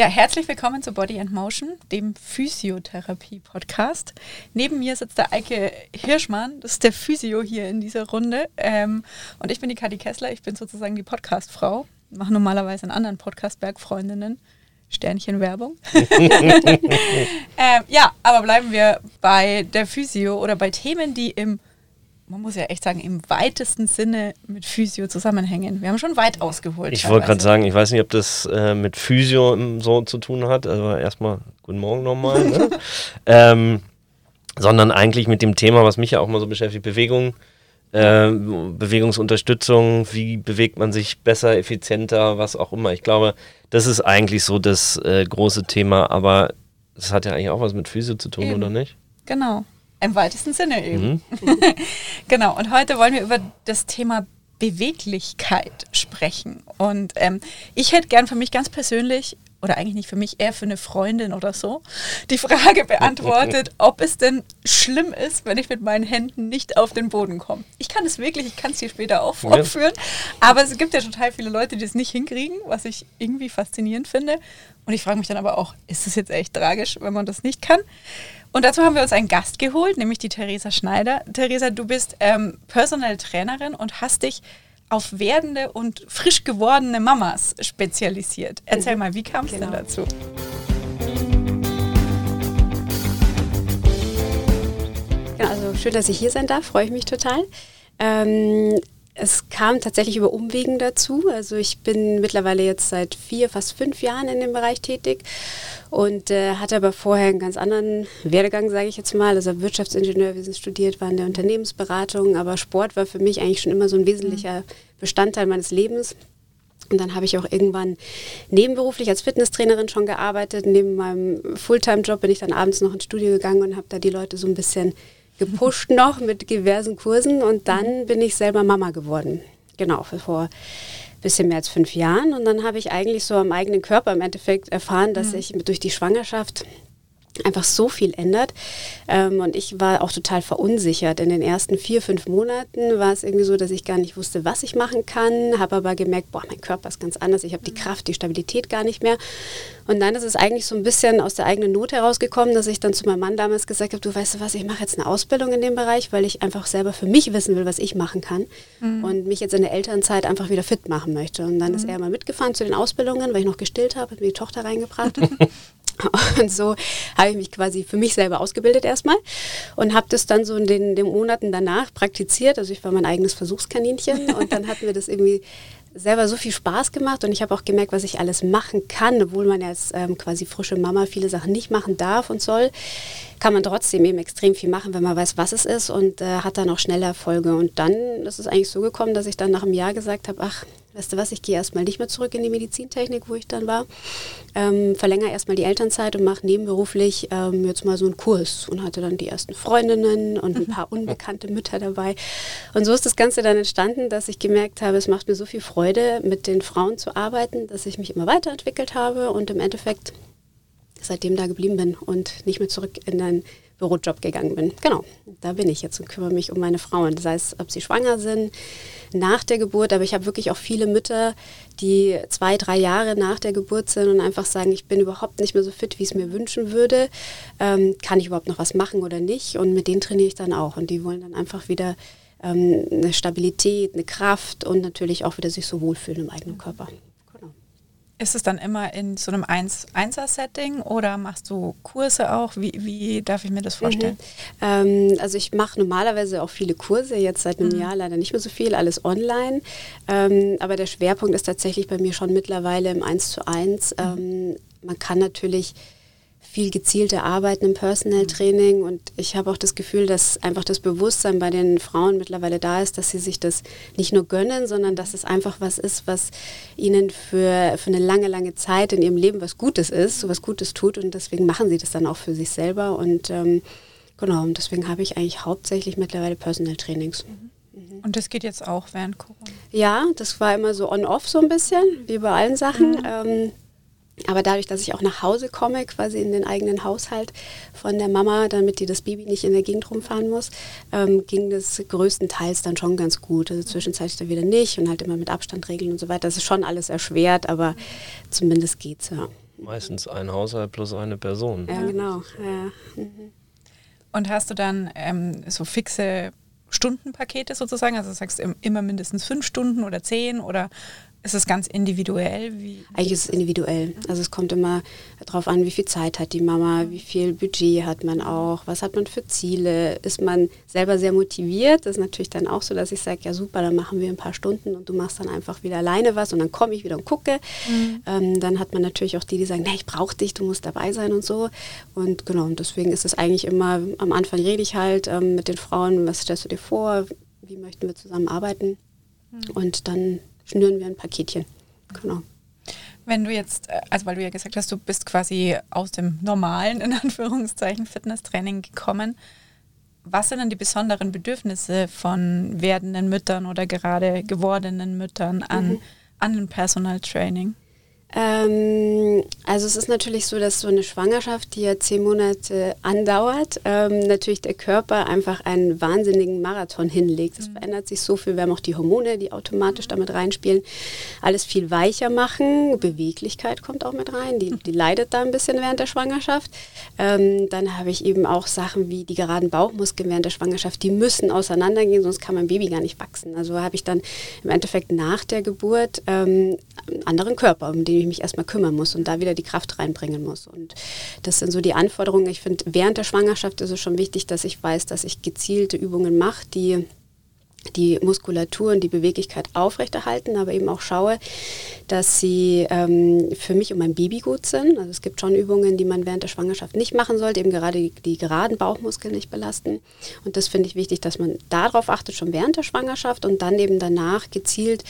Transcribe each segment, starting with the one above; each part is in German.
Ja, herzlich willkommen zu Body and Motion, dem Physiotherapie-Podcast. Neben mir sitzt der Eike Hirschmann, das ist der Physio hier in dieser Runde. Ähm, und ich bin die Kadi Kessler, ich bin sozusagen die Podcast-Frau. Mache normalerweise einen anderen Podcast, Bergfreundinnen. Sternchen Werbung. ähm, ja, aber bleiben wir bei der Physio oder bei Themen, die im man muss ja echt sagen, im weitesten Sinne mit Physio zusammenhängen. Wir haben schon weit ausgeholt. Ich wollte gerade sagen, ich weiß nicht, ob das äh, mit Physio so zu tun hat. Also erstmal guten Morgen nochmal. Ne? ähm, sondern eigentlich mit dem Thema, was mich ja auch mal so beschäftigt, Bewegung, äh, Bewegungsunterstützung, wie bewegt man sich besser, effizienter, was auch immer. Ich glaube, das ist eigentlich so das äh, große Thema, aber das hat ja eigentlich auch was mit Physio zu tun, Eben. oder nicht? Genau. Im weitesten Sinne eben. Mhm. genau, und heute wollen wir über das Thema Beweglichkeit sprechen. Und ähm, ich hätte gern für mich ganz persönlich, oder eigentlich nicht für mich, eher für eine Freundin oder so, die Frage beantwortet, ob es denn schlimm ist, wenn ich mit meinen Händen nicht auf den Boden komme. Ich kann es wirklich, ich kann es hier später auch vorführen, ja. aber es gibt ja total viele Leute, die es nicht hinkriegen, was ich irgendwie faszinierend finde. Und ich frage mich dann aber auch, ist es jetzt echt tragisch, wenn man das nicht kann? Und dazu haben wir uns einen Gast geholt, nämlich die Theresa Schneider. Theresa, du bist ähm, Personal Trainerin und hast dich auf werdende und frisch gewordene Mamas spezialisiert. Erzähl mal, wie kam es genau. denn dazu? Ja, also schön, dass ich hier sein darf, freue ich mich total. Ähm, es kam tatsächlich über Umwegen dazu. Also ich bin mittlerweile jetzt seit vier, fast fünf Jahren in dem Bereich tätig und äh, hatte aber vorher einen ganz anderen Werdegang, sage ich jetzt mal. Also Wirtschaftsingenieurwesen studiert, war in der Unternehmensberatung, aber Sport war für mich eigentlich schon immer so ein wesentlicher Bestandteil meines Lebens. Und dann habe ich auch irgendwann nebenberuflich als Fitnesstrainerin schon gearbeitet. Neben meinem Fulltime-Job bin ich dann abends noch ins Studio gegangen und habe da die Leute so ein bisschen gepusht noch mit diversen Kursen. Und dann bin ich selber Mama geworden. Genau, vor bisschen mehr als fünf Jahren. Und dann habe ich eigentlich so am eigenen Körper im Endeffekt erfahren, dass mhm. ich durch die Schwangerschaft einfach so viel ändert. Ähm, und ich war auch total verunsichert. In den ersten vier, fünf Monaten war es irgendwie so, dass ich gar nicht wusste, was ich machen kann, habe aber gemerkt, boah, mein Körper ist ganz anders, ich habe die mhm. Kraft, die Stabilität gar nicht mehr. Und dann ist es eigentlich so ein bisschen aus der eigenen Not herausgekommen, dass ich dann zu meinem Mann damals gesagt habe, du weißt du was, ich mache jetzt eine Ausbildung in dem Bereich, weil ich einfach selber für mich wissen will, was ich machen kann mhm. und mich jetzt in der Elternzeit einfach wieder fit machen möchte. Und dann mhm. ist er mal mitgefahren zu den Ausbildungen, weil ich noch gestillt habe, hat mir die Tochter reingebracht. Und so habe ich mich quasi für mich selber ausgebildet erstmal und habe das dann so in den, den, Monaten danach praktiziert. Also ich war mein eigenes Versuchskaninchen und dann hat mir das irgendwie selber so viel Spaß gemacht und ich habe auch gemerkt, was ich alles machen kann, obwohl man als ähm, quasi frische Mama viele Sachen nicht machen darf und soll, kann man trotzdem eben extrem viel machen, wenn man weiß, was es ist und äh, hat dann auch schnelle Erfolge. Und dann ist es eigentlich so gekommen, dass ich dann nach einem Jahr gesagt habe, ach, weißt du was, ich gehe erstmal nicht mehr zurück in die Medizintechnik, wo ich dann war, ähm, verlängere erstmal die Elternzeit und mache nebenberuflich ähm, jetzt mal so einen Kurs und hatte dann die ersten Freundinnen und ein paar unbekannte Mütter dabei. Und so ist das Ganze dann entstanden, dass ich gemerkt habe, es macht mir so viel Freude, mit den Frauen zu arbeiten, dass ich mich immer weiterentwickelt habe und im Endeffekt seitdem da geblieben bin und nicht mehr zurück in einen Bürojob gegangen bin. Genau, da bin ich jetzt und kümmere mich um meine Frauen. Das heißt, ob sie schwanger sind, nach der Geburt, aber ich habe wirklich auch viele Mütter, die zwei, drei Jahre nach der Geburt sind und einfach sagen, ich bin überhaupt nicht mehr so fit, wie es mir wünschen würde. Ähm, kann ich überhaupt noch was machen oder nicht? Und mit denen trainiere ich dann auch. Und die wollen dann einfach wieder ähm, eine Stabilität, eine Kraft und natürlich auch wieder sich so wohlfühlen im eigenen Körper. Ist es dann immer in so einem 1-1er-Setting oder machst du Kurse auch? Wie, wie darf ich mir das vorstellen? Mhm. Ähm, also ich mache normalerweise auch viele Kurse, jetzt seit einem mhm. Jahr leider nicht mehr so viel, alles online. Ähm, aber der Schwerpunkt ist tatsächlich bei mir schon mittlerweile im 1 zu 1. Mhm. Ähm, man kann natürlich viel gezielte Arbeiten im Personal Training und ich habe auch das Gefühl, dass einfach das Bewusstsein bei den Frauen mittlerweile da ist, dass sie sich das nicht nur gönnen, sondern dass es einfach was ist, was ihnen für, für eine lange, lange Zeit in ihrem Leben was Gutes ist, so was Gutes tut und deswegen machen sie das dann auch für sich selber und ähm, genau, und deswegen habe ich eigentlich hauptsächlich mittlerweile Personal Trainings. Mhm. Und das geht jetzt auch während Corona? Ja, das war immer so on-off so ein bisschen, wie bei allen Sachen. Mhm. Ähm, aber dadurch, dass ich auch nach Hause komme, quasi in den eigenen Haushalt von der Mama, damit die das Baby nicht in der Gegend rumfahren muss, ähm, ging das größtenteils dann schon ganz gut. Also zwischenzeitlich dann wieder nicht und halt immer mit Abstand regeln und so weiter. Das ist schon alles erschwert, aber zumindest geht's ja. Meistens ein Haushalt plus eine Person. Ja, genau. Ja. Mhm. Und hast du dann ähm, so fixe Stundenpakete sozusagen? Also du sagst immer mindestens fünf Stunden oder zehn oder ist es ganz individuell? Wie Eigentlich ist es individuell. Also es kommt immer darauf an, wie viel Zeit hat die Mama, wie viel Budget hat man auch, was hat man für Ziele, ist man selber sehr motiviert. Das ist natürlich dann auch so, dass ich sage, ja super, dann machen wir ein paar Stunden und du machst dann einfach wieder alleine was und dann komme ich wieder und gucke. Mhm. Ähm, dann hat man natürlich auch die, die sagen, nee, ich brauche dich, du musst dabei sein und so. Und genau, und deswegen ist es eigentlich immer, am Anfang rede ich halt ähm, mit den Frauen, was stellst du dir vor, wie möchten wir zusammenarbeiten. Mhm. Und dann schnüren wir ein Paketchen. Genau. Wenn du jetzt, äh, also weil du ja gesagt hast, du bist quasi aus dem normalen, in Anführungszeichen, Fitnesstraining gekommen, was sind denn die besonderen Bedürfnisse von werdenden Müttern oder gerade gewordenen Müttern an, mhm. an ein Personal Training? Ähm, also es ist natürlich so, dass so eine Schwangerschaft, die ja zehn Monate andauert, ähm, natürlich der Körper einfach einen wahnsinnigen Marathon hinlegt. Es mhm. verändert sich so viel. Wir haben auch die Hormone, die automatisch damit reinspielen. Alles viel weicher machen. Beweglichkeit kommt auch mit rein. Die, die leidet da ein bisschen während der Schwangerschaft. Ähm, dann habe ich eben auch Sachen wie die geraden Bauchmuskeln während der Schwangerschaft. Die müssen auseinandergehen, sonst kann mein Baby gar nicht wachsen. Also habe ich dann im Endeffekt nach der Geburt ähm, einen anderen Körper, um den ich mich erstmal kümmern muss und da wieder die Kraft reinbringen muss. Und das sind so die Anforderungen. Ich finde, während der Schwangerschaft ist es schon wichtig, dass ich weiß, dass ich gezielte Übungen mache, die die Muskulatur und die Beweglichkeit aufrechterhalten, aber eben auch schaue, dass sie ähm, für mich und mein Baby gut sind. Also es gibt schon Übungen, die man während der Schwangerschaft nicht machen sollte, eben gerade die, die geraden Bauchmuskeln nicht belasten. Und das finde ich wichtig, dass man darauf achtet, schon während der Schwangerschaft und dann eben danach gezielt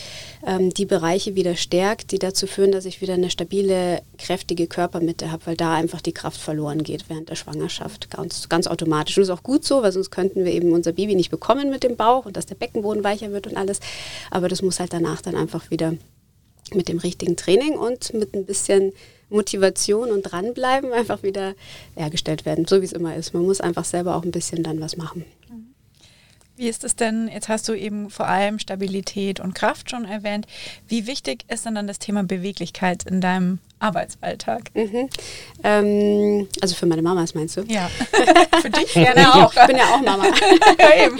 ähm, die Bereiche wieder stärkt, die dazu führen, dass ich wieder eine stabile, kräftige Körpermitte habe, weil da einfach die Kraft verloren geht während der Schwangerschaft. Ganz, ganz automatisch. Und das ist auch gut so, weil sonst könnten wir eben unser Baby nicht bekommen mit dem Bauch und dass der Beckenboden weicher wird und alles. Aber das muss halt danach dann einfach wieder mit dem richtigen Training und mit ein bisschen Motivation und dranbleiben einfach wieder hergestellt werden, so wie es immer ist. Man muss einfach selber auch ein bisschen dann was machen. Wie ist es denn, jetzt hast du eben vor allem Stabilität und Kraft schon erwähnt. Wie wichtig ist denn dann das Thema Beweglichkeit in deinem Arbeitsalltag? Mhm. Ähm, also für meine Mamas meinst du? Ja. für dich gerne auch. Ich bin ja auch Mama. Eben.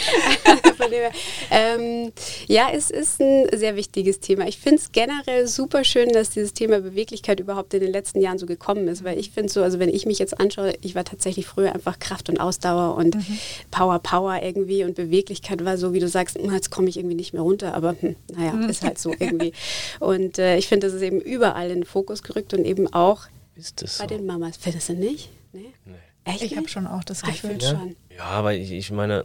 ähm, ja, es ist ein sehr wichtiges Thema. Ich finde es generell super schön, dass dieses Thema Beweglichkeit überhaupt in den letzten Jahren so gekommen ist, weil ich finde so, also wenn ich mich jetzt anschaue, ich war tatsächlich früher einfach Kraft und Ausdauer und mhm. Power, Power irgendwie und Beweglichkeit war so, wie du sagst, hm, jetzt komme ich irgendwie nicht mehr runter, aber hm, naja, mhm. ist halt so irgendwie. Und äh, ich finde, das ist eben überall in den Fokus gerückt und eben auch bei so? den Mamas. Findest du nicht? Nee? nee. Echt? Ich habe schon auch das Gefühl. Ja? schon. Ja, aber ich, ich meine,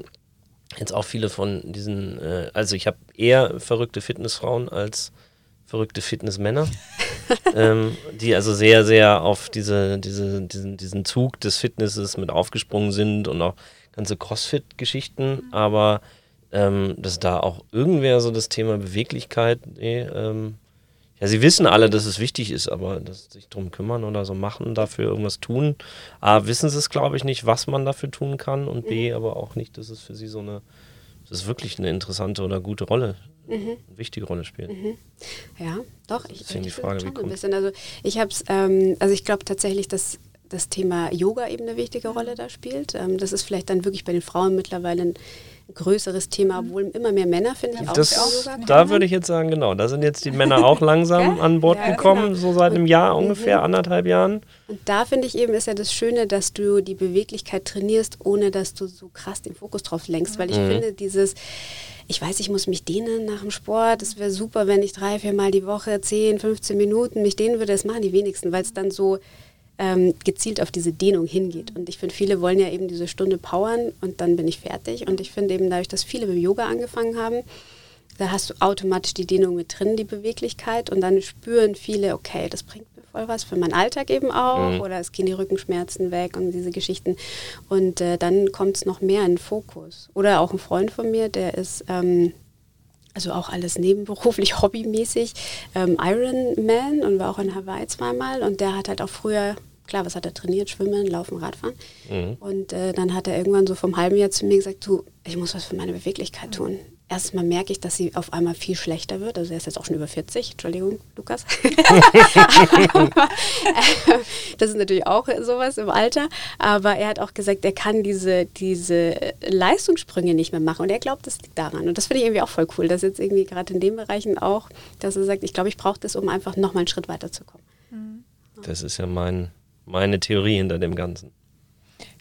jetzt auch viele von diesen, äh, also ich habe eher verrückte Fitnessfrauen als verrückte Fitnessmänner, ähm, die also sehr, sehr auf diese, diese, diesen, diesen Zug des Fitnesses mit aufgesprungen sind und auch ganze Crossfit-Geschichten, mhm. aber ähm, dass da auch irgendwer so das Thema Beweglichkeit, nee, ähm, ja, sie wissen alle, dass es wichtig ist, aber dass sich darum kümmern oder so machen, dafür irgendwas tun. A, wissen sie es, glaube ich, nicht, was man dafür tun kann und B, mhm. aber auch nicht, dass es für sie so eine, das ist wirklich eine interessante oder gute Rolle, mhm. eine wichtige Rolle spielt. Mhm. Ja, doch. Ich, Deswegen die Frage, wie kommt. Ein bisschen. Also ich habe ähm, also ich glaube tatsächlich, dass das Thema Yoga eben eine wichtige Rolle da spielt. Ähm, das ist vielleicht dann wirklich bei den Frauen mittlerweile ein größeres Thema, obwohl immer mehr Männer, finde ich, auch, das, auch Da würde ich jetzt sagen, genau, da sind jetzt die Männer auch langsam an Bord ja, gekommen, genau. so seit einem Jahr ungefähr, mhm. anderthalb Jahren. Und da finde ich eben, ist ja das Schöne, dass du die Beweglichkeit trainierst, ohne dass du so krass den Fokus drauf lenkst, weil ich mhm. finde, dieses ich weiß, ich muss mich dehnen nach dem Sport. Es wäre super, wenn ich drei, vier Mal die Woche 10, 15 Minuten mich dehnen würde. Das machen die wenigsten, weil es dann so ähm, gezielt auf diese Dehnung hingeht. Und ich finde, viele wollen ja eben diese Stunde powern und dann bin ich fertig. Und ich finde eben dadurch, dass viele mit Yoga angefangen haben, da hast du automatisch die Dehnung mit drin, die Beweglichkeit. Und dann spüren viele, okay, das bringt mir voll was für meinen Alltag eben auch. Mhm. Oder es gehen die Rückenschmerzen weg und diese Geschichten. Und äh, dann kommt es noch mehr in den Fokus. Oder auch ein Freund von mir, der ist... Ähm, also auch alles nebenberuflich, hobbymäßig, ähm, Ironman und war auch in Hawaii zweimal und der hat halt auch früher, klar, was hat er trainiert? Schwimmen, Laufen, Radfahren. Mhm. Und äh, dann hat er irgendwann so vom halben Jahr zu mir gesagt, du, ich muss was für meine Beweglichkeit tun. Erstmal merke ich, dass sie auf einmal viel schlechter wird. Also er ist jetzt auch schon über 40, Entschuldigung, Lukas. das ist natürlich auch sowas im Alter. Aber er hat auch gesagt, er kann diese, diese Leistungssprünge nicht mehr machen. Und er glaubt, das liegt daran. Und das finde ich irgendwie auch voll cool, dass jetzt irgendwie gerade in den Bereichen auch, dass er sagt, ich glaube, ich brauche das, um einfach nochmal einen Schritt weiterzukommen. Das ist ja mein, meine Theorie hinter dem Ganzen.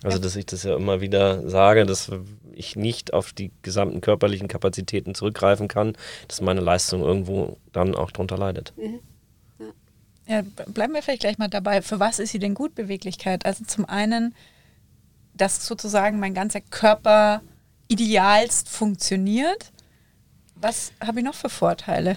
Also, dass ich das ja immer wieder sage, dass ich nicht auf die gesamten körperlichen Kapazitäten zurückgreifen kann, dass meine Leistung irgendwo dann auch drunter leidet. Mhm. Ja. ja, bleiben wir vielleicht gleich mal dabei. Für was ist sie denn gut, Beweglichkeit? Also zum einen, dass sozusagen mein ganzer Körper idealst funktioniert. Was habe ich noch für Vorteile,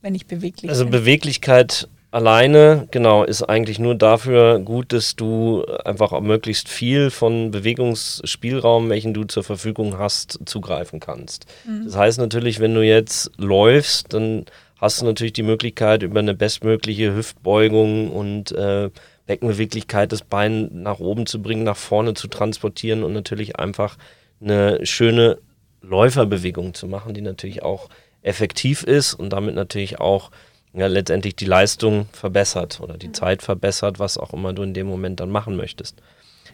wenn ich beweglich also bin? Also Beweglichkeit alleine, genau, ist eigentlich nur dafür gut, dass du einfach möglichst viel von Bewegungsspielraum, welchen du zur Verfügung hast, zugreifen kannst. Mhm. Das heißt natürlich, wenn du jetzt läufst, dann hast du natürlich die Möglichkeit, über eine bestmögliche Hüftbeugung und äh, Beckenbeweglichkeit das Bein nach oben zu bringen, nach vorne zu transportieren und natürlich einfach eine schöne Läuferbewegung zu machen, die natürlich auch effektiv ist und damit natürlich auch ja, letztendlich die Leistung verbessert oder die mhm. Zeit verbessert, was auch immer du in dem Moment dann machen möchtest.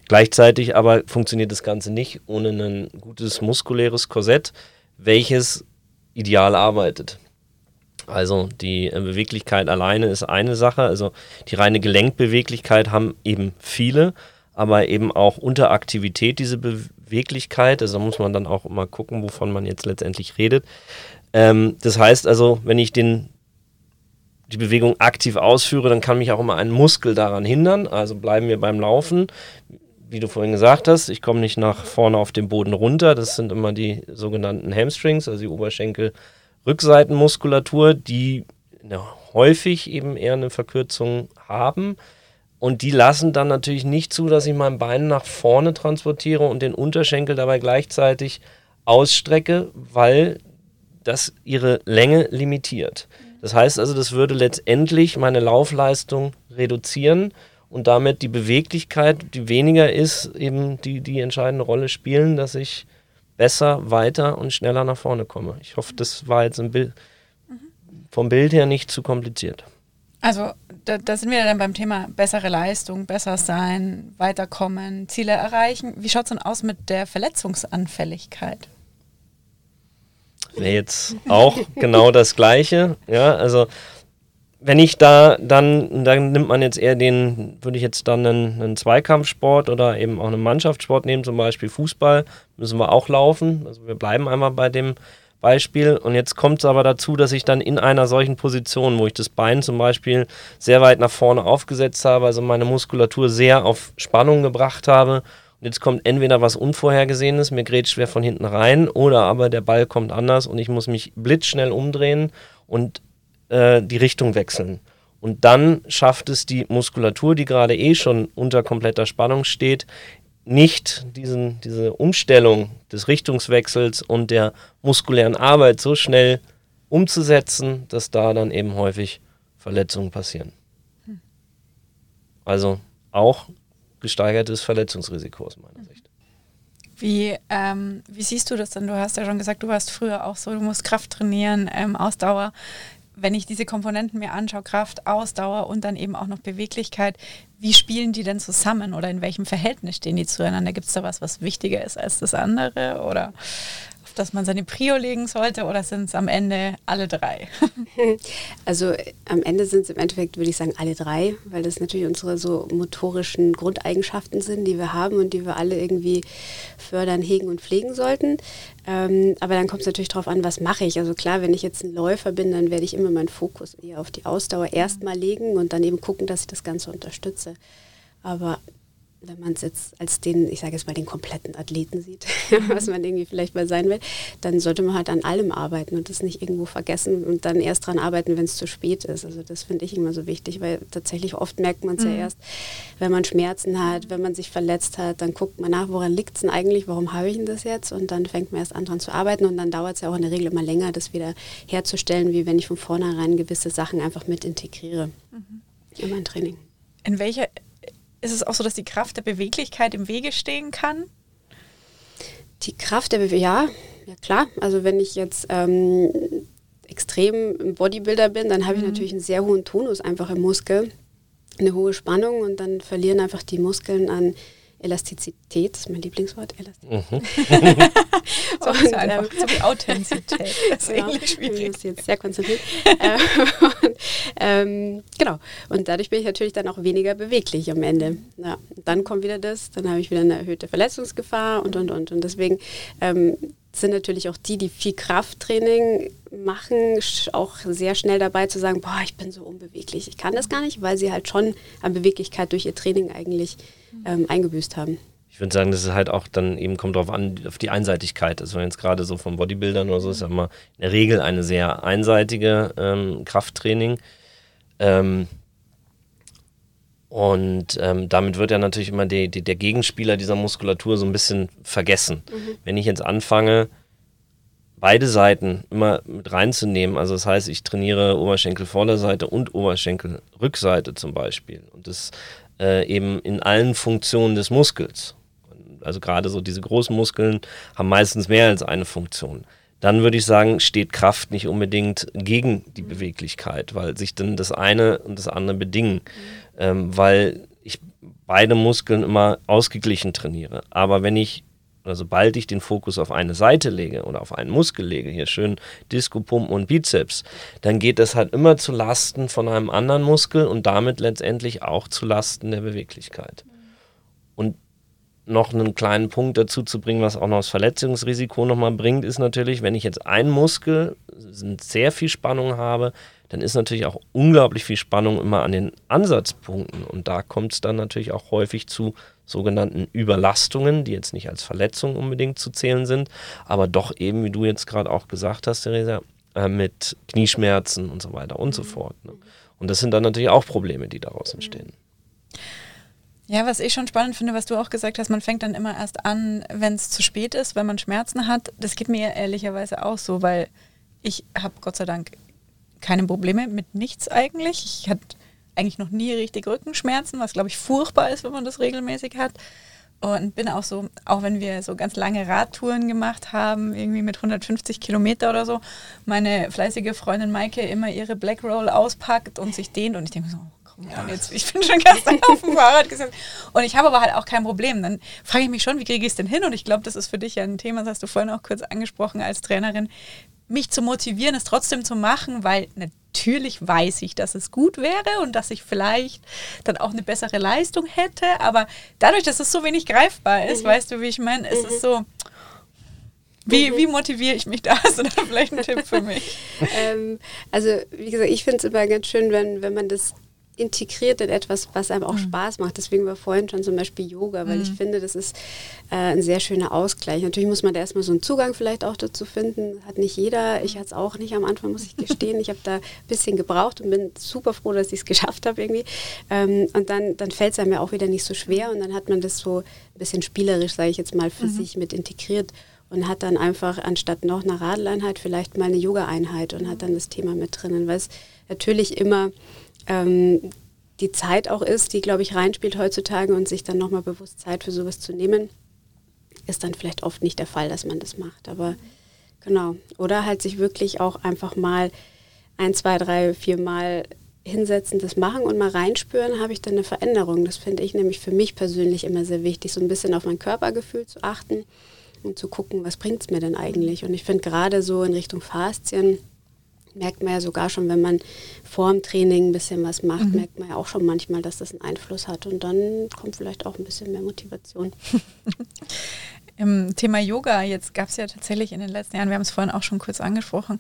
Gleichzeitig aber funktioniert das Ganze nicht ohne ein gutes muskuläres Korsett, welches ideal arbeitet. Also die äh, Beweglichkeit alleine ist eine Sache, also die reine Gelenkbeweglichkeit haben eben viele, aber eben auch unter Aktivität diese Beweglichkeit, also da muss man dann auch immer gucken, wovon man jetzt letztendlich redet. Ähm, das heißt also, wenn ich den die Bewegung aktiv ausführe, dann kann mich auch immer ein Muskel daran hindern. Also bleiben wir beim Laufen. Wie du vorhin gesagt hast, ich komme nicht nach vorne auf den Boden runter. Das sind immer die sogenannten Hamstrings, also die Oberschenkel-Rückseitenmuskulatur, die häufig eben eher eine Verkürzung haben. Und die lassen dann natürlich nicht zu, dass ich mein Bein nach vorne transportiere und den Unterschenkel dabei gleichzeitig ausstrecke, weil das ihre Länge limitiert. Das heißt also, das würde letztendlich meine Laufleistung reduzieren und damit die Beweglichkeit, die weniger ist, eben die, die entscheidende Rolle spielen, dass ich besser, weiter und schneller nach vorne komme. Ich hoffe, das war jetzt Bild, vom Bild her nicht zu kompliziert. Also da, da, sind wir dann beim Thema bessere Leistung, besser sein, weiterkommen, Ziele erreichen. Wie schaut es denn aus mit der Verletzungsanfälligkeit? Wäre jetzt auch genau das Gleiche. Ja, also wenn ich da dann, dann nimmt man jetzt eher den, würde ich jetzt dann einen, einen, Zweikampfsport oder eben auch einen Mannschaftssport nehmen, zum Beispiel Fußball, müssen wir auch laufen. Also wir bleiben einmal bei dem Beispiel. Und jetzt kommt es aber dazu, dass ich dann in einer solchen Position, wo ich das Bein zum Beispiel sehr weit nach vorne aufgesetzt habe, also meine Muskulatur sehr auf Spannung gebracht habe jetzt kommt entweder was Unvorhergesehenes, mir gerät schwer von hinten rein, oder aber der Ball kommt anders und ich muss mich blitzschnell umdrehen und äh, die Richtung wechseln. Und dann schafft es die Muskulatur, die gerade eh schon unter kompletter Spannung steht, nicht diesen, diese Umstellung des Richtungswechsels und der muskulären Arbeit so schnell umzusetzen, dass da dann eben häufig Verletzungen passieren. Hm. Also auch gesteigertes Verletzungsrisiko aus meiner Sicht. Wie, ähm, wie siehst du das denn? Du hast ja schon gesagt, du warst früher auch so, du musst Kraft trainieren, ähm, Ausdauer. Wenn ich diese Komponenten mir anschaue, Kraft, Ausdauer und dann eben auch noch Beweglichkeit, wie spielen die denn zusammen oder in welchem Verhältnis stehen die zueinander? Gibt es da was, was wichtiger ist als das andere? Oder dass man seine Prio legen sollte oder sind es am Ende alle drei? Also am Ende sind es im Endeffekt, würde ich sagen, alle drei, weil das natürlich unsere so motorischen Grundeigenschaften sind, die wir haben und die wir alle irgendwie fördern, hegen und pflegen sollten. Ähm, aber dann kommt es natürlich darauf an, was mache ich. Also klar, wenn ich jetzt ein Läufer bin, dann werde ich immer meinen Fokus eher auf die Ausdauer erstmal legen und dann eben gucken, dass ich das Ganze unterstütze. Aber wenn man es jetzt als den, ich sage jetzt mal, den kompletten Athleten sieht, was man irgendwie vielleicht mal sein will, dann sollte man halt an allem arbeiten und das nicht irgendwo vergessen und dann erst dran arbeiten, wenn es zu spät ist. Also das finde ich immer so wichtig, weil tatsächlich oft merkt man es mhm. ja erst, wenn man Schmerzen hat, wenn man sich verletzt hat, dann guckt man nach, woran liegt es denn eigentlich, warum habe ich denn das jetzt und dann fängt man erst an dran zu arbeiten und dann dauert es ja auch in der Regel immer länger, das wieder herzustellen, wie wenn ich von vornherein gewisse Sachen einfach mit integriere mhm. in mein Training. In welcher ist es auch so, dass die Kraft der Beweglichkeit im Wege stehen kann? Die Kraft der Beweglichkeit, ja, ja klar. Also wenn ich jetzt ähm, extrem Bodybuilder bin, dann habe ich mhm. natürlich einen sehr hohen Tonus einfach im Muskel, eine hohe Spannung und dann verlieren einfach die Muskeln an Elastizität, das ist mein Lieblingswort, Elastizität. Mhm. so, und, einfach, ähm, so wie Authentizität. Das ist genau, schwierig. Ich jetzt sehr konzentriert. Ähm, genau. Und dadurch bin ich natürlich dann auch weniger beweglich am Ende. Ja, dann kommt wieder das, dann habe ich wieder eine erhöhte Verletzungsgefahr und, und, und. Und deswegen ähm, sind natürlich auch die, die viel Krafttraining machen, auch sehr schnell dabei zu sagen, boah, ich bin so unbeweglich. Ich kann das gar nicht, weil sie halt schon an Beweglichkeit durch ihr Training eigentlich ähm, eingebüßt haben. Ich würde sagen, das ist halt auch dann eben kommt darauf an, auf die Einseitigkeit. Also jetzt gerade so von Bodybuildern oder so ist ja immer in der Regel eine sehr einseitige ähm, Krafttraining. Ähm, und ähm, damit wird ja natürlich immer die, die, der Gegenspieler dieser Muskulatur so ein bisschen vergessen. Mhm. Wenn ich jetzt anfange, beide Seiten immer mit reinzunehmen, also das heißt, ich trainiere Oberschenkelvorderseite und Oberschenkelrückseite zum Beispiel und das äh, eben in allen Funktionen des Muskels. Also gerade so diese großen Muskeln haben meistens mehr als eine Funktion dann würde ich sagen, steht Kraft nicht unbedingt gegen die Beweglichkeit, weil sich dann das eine und das andere bedingen, mhm. ähm, weil ich beide Muskeln immer ausgeglichen trainiere. Aber wenn ich, oder sobald ich den Fokus auf eine Seite lege oder auf einen Muskel lege, hier schön Disco, Pumpen und Bizeps, dann geht das halt immer zu Lasten von einem anderen Muskel und damit letztendlich auch zu Lasten der Beweglichkeit. Noch einen kleinen Punkt dazu zu bringen, was auch noch das Verletzungsrisiko nochmal bringt, ist natürlich, wenn ich jetzt einen Muskel sehr viel Spannung habe, dann ist natürlich auch unglaublich viel Spannung immer an den Ansatzpunkten. Und da kommt es dann natürlich auch häufig zu sogenannten Überlastungen, die jetzt nicht als Verletzung unbedingt zu zählen sind, aber doch eben, wie du jetzt gerade auch gesagt hast, Theresa, äh, mit Knieschmerzen und so weiter und so fort. Ne? Und das sind dann natürlich auch Probleme, die daraus entstehen. Ja, was ich schon spannend finde, was du auch gesagt hast, man fängt dann immer erst an, wenn es zu spät ist, wenn man Schmerzen hat. Das geht mir ehrlicherweise auch so, weil ich habe Gott sei Dank keine Probleme mit nichts eigentlich. Ich hatte eigentlich noch nie richtig Rückenschmerzen, was glaube ich furchtbar ist, wenn man das regelmäßig hat. Und bin auch so, auch wenn wir so ganz lange Radtouren gemacht haben, irgendwie mit 150 Kilometer oder so, meine fleißige Freundin Maike immer ihre Black Roll auspackt und sich dehnt und ich denke so, ja. Jetzt, ich bin schon gestern auf dem Fahrrad gesessen. Und ich habe aber halt auch kein Problem. Dann frage ich mich schon, wie kriege ich es denn hin? Und ich glaube, das ist für dich ja ein Thema, das hast du vorhin auch kurz angesprochen als Trainerin, mich zu motivieren, es trotzdem zu machen, weil natürlich weiß ich, dass es gut wäre und dass ich vielleicht dann auch eine bessere Leistung hätte. Aber dadurch, dass es so wenig greifbar ist, mhm. weißt du, wie ich meine, mhm. ist es so, wie, mhm. wie motiviere ich mich da? Hast du da vielleicht einen Tipp für mich? ähm, also, wie gesagt, ich finde es immer ganz schön, wenn, wenn man das integriert in etwas, was einem auch mhm. Spaß macht. Deswegen war vorhin schon zum Beispiel Yoga, weil mhm. ich finde, das ist äh, ein sehr schöner Ausgleich. Natürlich muss man da erstmal so einen Zugang vielleicht auch dazu finden. Hat nicht jeder. Ich hatte es auch nicht am Anfang, muss ich gestehen. Ich habe da ein bisschen gebraucht und bin super froh, dass ich es geschafft habe irgendwie. Ähm, und dann, dann fällt es einem ja auch wieder nicht so schwer und dann hat man das so ein bisschen spielerisch, sage ich jetzt mal, für mhm. sich mit integriert und hat dann einfach anstatt noch einer Radeleinheit vielleicht mal eine Yoga-Einheit und hat dann das Thema mit drinnen, weil es natürlich immer ähm, die Zeit auch ist, die, glaube ich, reinspielt heutzutage und sich dann nochmal bewusst Zeit für sowas zu nehmen, ist dann vielleicht oft nicht der Fall, dass man das macht. Aber genau. Oder halt sich wirklich auch einfach mal ein, zwei, drei, vier Mal hinsetzen, das machen und mal reinspüren, habe ich dann eine Veränderung. Das finde ich nämlich für mich persönlich immer sehr wichtig, so ein bisschen auf mein Körpergefühl zu achten und zu gucken, was bringt es mir denn eigentlich. Und ich finde gerade so in Richtung Faszien, merkt man ja sogar schon, wenn man vor dem Training ein bisschen was macht, mhm. merkt man ja auch schon manchmal, dass das einen Einfluss hat. Und dann kommt vielleicht auch ein bisschen mehr Motivation. Im Thema Yoga, jetzt gab es ja tatsächlich in den letzten Jahren, wir haben es vorhin auch schon kurz angesprochen,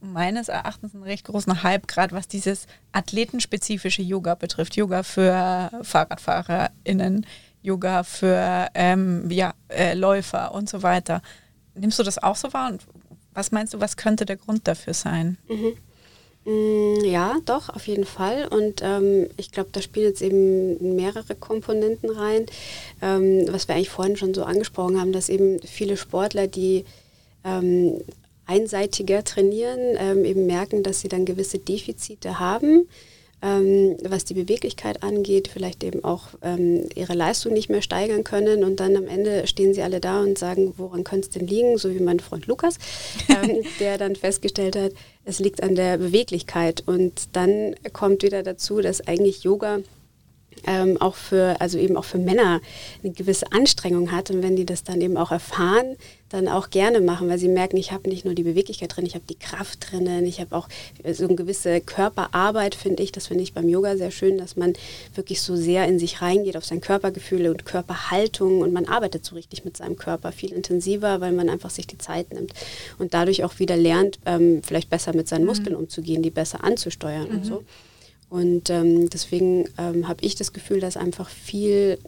meines Erachtens einen recht großen Hype, gerade was dieses athletenspezifische Yoga betrifft. Yoga für FahrradfahrerInnen, Yoga für ähm, ja, äh, Läufer und so weiter. Nimmst du das auch so wahr und was meinst du, was könnte der Grund dafür sein? Mhm. Mm, ja, doch, auf jeden Fall. Und ähm, ich glaube, da spielen jetzt eben mehrere Komponenten rein, ähm, was wir eigentlich vorhin schon so angesprochen haben, dass eben viele Sportler, die ähm, einseitiger trainieren, ähm, eben merken, dass sie dann gewisse Defizite haben ähm, was die Beweglichkeit angeht, vielleicht eben auch ähm, ihre Leistung nicht mehr steigern können und dann am Ende stehen sie alle da und sagen, woran könnte es denn liegen, so wie mein Freund Lukas, ähm, der dann festgestellt hat, es liegt an der Beweglichkeit. Und dann kommt wieder dazu, dass eigentlich Yoga ähm, auch für, also eben auch für Männer eine gewisse Anstrengung hat. Und wenn die das dann eben auch erfahren, dann auch gerne machen, weil sie merken, ich habe nicht nur die Beweglichkeit drin, ich habe die Kraft drinnen, ich habe auch so eine gewisse Körperarbeit, finde ich. Das finde ich beim Yoga sehr schön, dass man wirklich so sehr in sich reingeht, auf sein Körpergefühle und Körperhaltung und man arbeitet so richtig mit seinem Körper viel intensiver, weil man einfach sich die Zeit nimmt und dadurch auch wieder lernt, ähm, vielleicht besser mit seinen mhm. Muskeln umzugehen, die besser anzusteuern mhm. und so. Und ähm, deswegen ähm, habe ich das Gefühl, dass einfach viel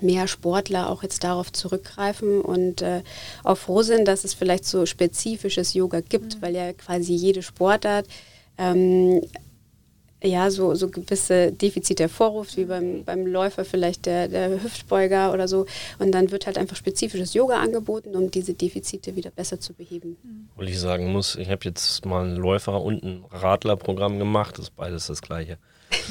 mehr Sportler auch jetzt darauf zurückgreifen und äh, auch froh sind, dass es vielleicht so spezifisches Yoga gibt, mhm. weil ja quasi jede Sportart ähm, ja, so, so gewisse Defizite hervorruft, wie beim, beim Läufer vielleicht der, der Hüftbeuger oder so. Und dann wird halt einfach spezifisches Yoga angeboten, um diese Defizite wieder besser zu beheben. Wo ich sagen muss, ich habe jetzt mal ein Läufer- und ein Radlerprogramm gemacht, das ist beides das gleiche.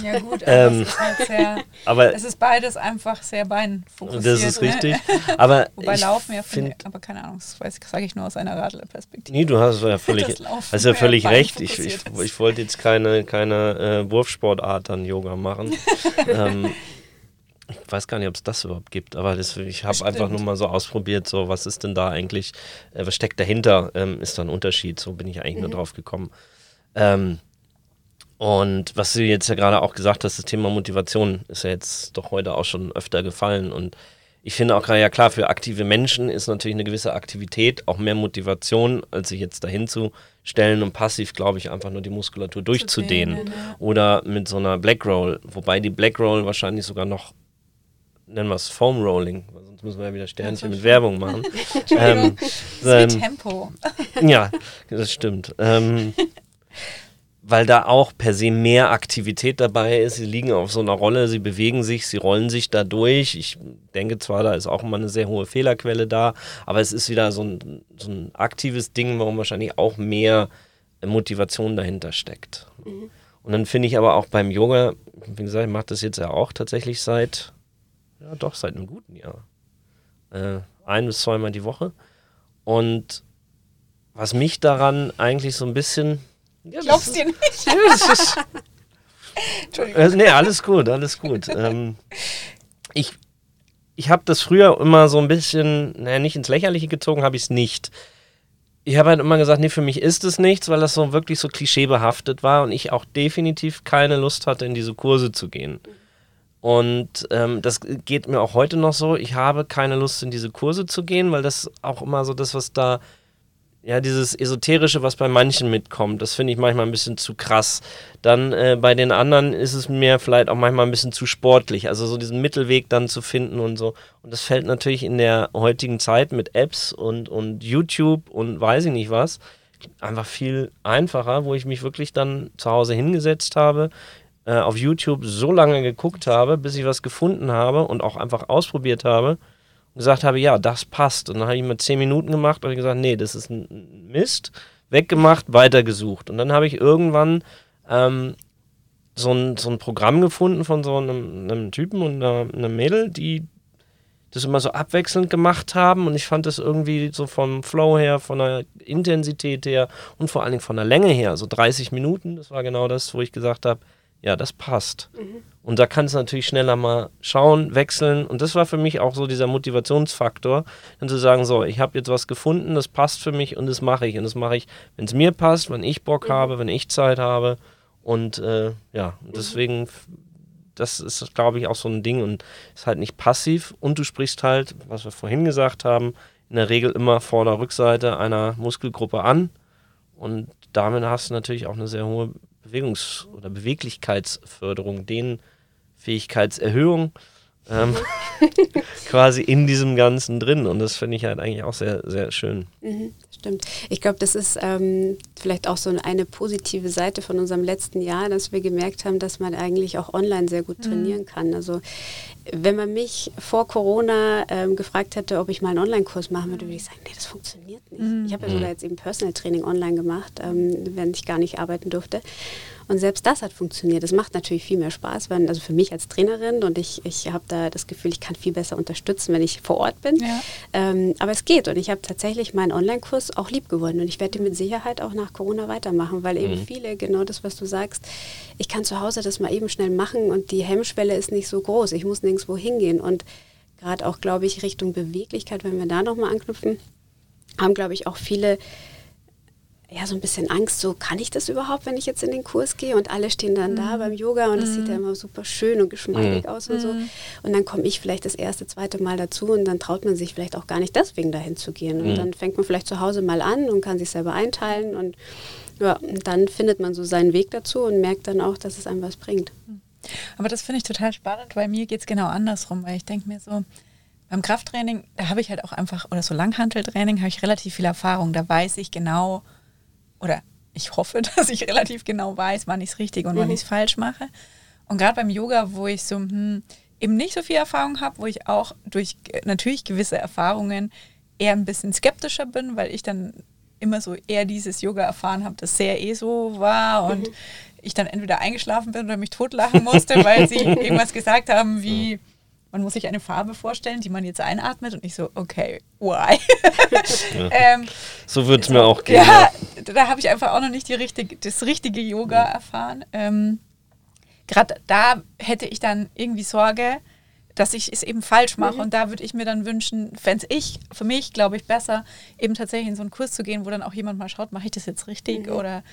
Ja gut, aber, ähm, es, ist halt sehr, aber es ist beides einfach sehr beinfokussiert. Das ist ne? richtig. Aber Wobei Laufen ja finde, aber keine Ahnung, das sage ich nur aus einer Radlerperspektive. Nee, du hast ja völlig, hast ja völlig recht. Ich, ich, ich, wollte jetzt keine, keine äh, Wurfsportart an Yoga machen. ähm, ich weiß gar nicht, ob es das überhaupt gibt, aber das, ich habe einfach nur mal so ausprobiert, so was ist denn da eigentlich, äh, was steckt dahinter, ähm, ist da ein Unterschied, so bin ich eigentlich mhm. nur drauf gekommen. Ähm, und was du jetzt ja gerade auch gesagt hast, das Thema Motivation ist ja jetzt doch heute auch schon öfter gefallen. Und ich finde auch gerade, ja klar, für aktive Menschen ist natürlich eine gewisse Aktivität auch mehr Motivation, als sich jetzt dahin zu stellen und passiv, glaube ich, einfach nur die Muskulatur durchzudehnen. Dehnen, ja. Oder mit so einer Black Roll, wobei die Black Roll wahrscheinlich sogar noch, nennen wir es Foam Rolling, sonst müssen wir ja wieder Sternchen mit Werbung machen. ähm, ähm, Tempo. ja, das stimmt. Ähm, weil da auch per se mehr Aktivität dabei ist. Sie liegen auf so einer Rolle, sie bewegen sich, sie rollen sich da durch. Ich denke zwar, da ist auch immer eine sehr hohe Fehlerquelle da, aber es ist wieder so ein, so ein aktives Ding, warum wahrscheinlich auch mehr Motivation dahinter steckt. Mhm. Und dann finde ich aber auch beim Yoga, wie gesagt, ich mache das jetzt ja auch tatsächlich seit, ja doch, seit einem guten Jahr. Äh, ein bis zweimal die Woche. Und was mich daran eigentlich so ein bisschen ja, Glaubst dir nicht? Ja, Entschuldigung. Äh, nee, alles gut, alles gut. ähm, ich ich habe das früher immer so ein bisschen, naja, nicht ins Lächerliche gezogen, habe ich es nicht. Ich habe halt immer gesagt, nee, für mich ist es nichts, weil das so wirklich so klischeebehaftet war und ich auch definitiv keine Lust hatte, in diese Kurse zu gehen. Und ähm, das geht mir auch heute noch so. Ich habe keine Lust, in diese Kurse zu gehen, weil das auch immer so das, was da ja, dieses Esoterische, was bei manchen mitkommt, das finde ich manchmal ein bisschen zu krass. Dann äh, bei den anderen ist es mir vielleicht auch manchmal ein bisschen zu sportlich. Also so diesen Mittelweg dann zu finden und so. Und das fällt natürlich in der heutigen Zeit mit Apps und, und YouTube und weiß ich nicht was einfach viel einfacher, wo ich mich wirklich dann zu Hause hingesetzt habe, äh, auf YouTube so lange geguckt habe, bis ich was gefunden habe und auch einfach ausprobiert habe gesagt habe, ja, das passt. Und dann habe ich mal zehn Minuten gemacht und gesagt, nee, das ist ein Mist. Weggemacht, weitergesucht. Und dann habe ich irgendwann ähm, so, ein, so ein Programm gefunden von so einem, einem Typen und einer, einer Mädel, die das immer so abwechselnd gemacht haben und ich fand das irgendwie so vom Flow her, von der Intensität her und vor allen Dingen von der Länge her, so 30 Minuten, das war genau das, wo ich gesagt habe, ja, das passt. Mhm. Und da kannst du natürlich schneller mal schauen, wechseln. Und das war für mich auch so dieser Motivationsfaktor, dann zu sagen, so, ich habe jetzt was gefunden, das passt für mich und das mache ich. Und das mache ich, wenn es mir passt, wenn ich Bock mhm. habe, wenn ich Zeit habe. Und äh, ja, mhm. deswegen, das ist, glaube ich, auch so ein Ding und ist halt nicht passiv. Und du sprichst halt, was wir vorhin gesagt haben, in der Regel immer vor der Rückseite einer Muskelgruppe an. Und damit hast du natürlich auch eine sehr hohe Bewegungs- oder Beweglichkeitsförderung, Dehnfähigkeitserhöhung ähm, quasi in diesem Ganzen drin. Und das finde ich halt eigentlich auch sehr, sehr schön. Mhm, stimmt. Ich glaube, das ist ähm, vielleicht auch so eine positive Seite von unserem letzten Jahr, dass wir gemerkt haben, dass man eigentlich auch online sehr gut mhm. trainieren mhm. kann. Also wenn man mich vor Corona ähm, gefragt hätte, ob ich mal einen Online-Kurs machen würde, würde ich sagen, nee, das funktioniert nicht. Mhm. Ich habe ja sogar jetzt eben Personal Training online gemacht, ähm, wenn ich gar nicht arbeiten durfte. Und selbst das hat funktioniert. Das macht natürlich viel mehr Spaß, wenn, also für mich als Trainerin und ich, ich habe da das Gefühl, ich kann viel besser unterstützen, wenn ich vor Ort bin. Ja. Ähm, aber es geht und ich habe tatsächlich meinen Online-Kurs auch lieb gewonnen und ich werde mit Sicherheit auch nach Corona weitermachen, weil eben mhm. viele, genau das, was du sagst, ich kann zu Hause das mal eben schnell machen und die Hemmschwelle ist nicht so groß. Ich muss nirgendwo hingehen und gerade auch, glaube ich, Richtung Beweglichkeit, wenn wir da nochmal anknüpfen, haben, glaube ich, auch viele ja, so ein bisschen Angst, so kann ich das überhaupt, wenn ich jetzt in den Kurs gehe und alle stehen dann mhm. da beim Yoga und es mhm. sieht ja immer super schön und geschmeidig mhm. aus und so. Mhm. Und dann komme ich vielleicht das erste, zweite Mal dazu und dann traut man sich vielleicht auch gar nicht deswegen dahin zu gehen. Und mhm. dann fängt man vielleicht zu Hause mal an und kann sich selber einteilen und ja, und dann findet man so seinen Weg dazu und merkt dann auch, dass es einem was bringt. Mhm. Aber das finde ich total spannend, weil mir geht es genau andersrum, weil ich denke mir so, beim Krafttraining, da habe ich halt auch einfach, oder so Langhanteltraining, habe ich relativ viel Erfahrung. Da weiß ich genau, oder ich hoffe, dass ich relativ genau weiß, wann ich es richtig und mhm. wann ich es falsch mache. Und gerade beim Yoga, wo ich so hm, eben nicht so viel Erfahrung habe, wo ich auch durch natürlich gewisse Erfahrungen eher ein bisschen skeptischer bin, weil ich dann immer so eher dieses Yoga erfahren habe, das sehr eh so war und mhm. ich dann entweder eingeschlafen bin oder mich totlachen musste, weil sie irgendwas gesagt haben wie man muss sich eine Farbe vorstellen, die man jetzt einatmet und ich so, okay, why? ja. ähm, so würde es mir auch gehen. Ja, ja. da habe ich einfach auch noch nicht die richtig, das richtige Yoga mhm. erfahren. Ähm, Gerade da hätte ich dann irgendwie Sorge, dass ich es eben falsch mache. Mhm. Und da würde ich mir dann wünschen, fände ich für mich, glaube ich, besser, eben tatsächlich in so einen Kurs zu gehen, wo dann auch jemand mal schaut, mache ich das jetzt richtig mhm. oder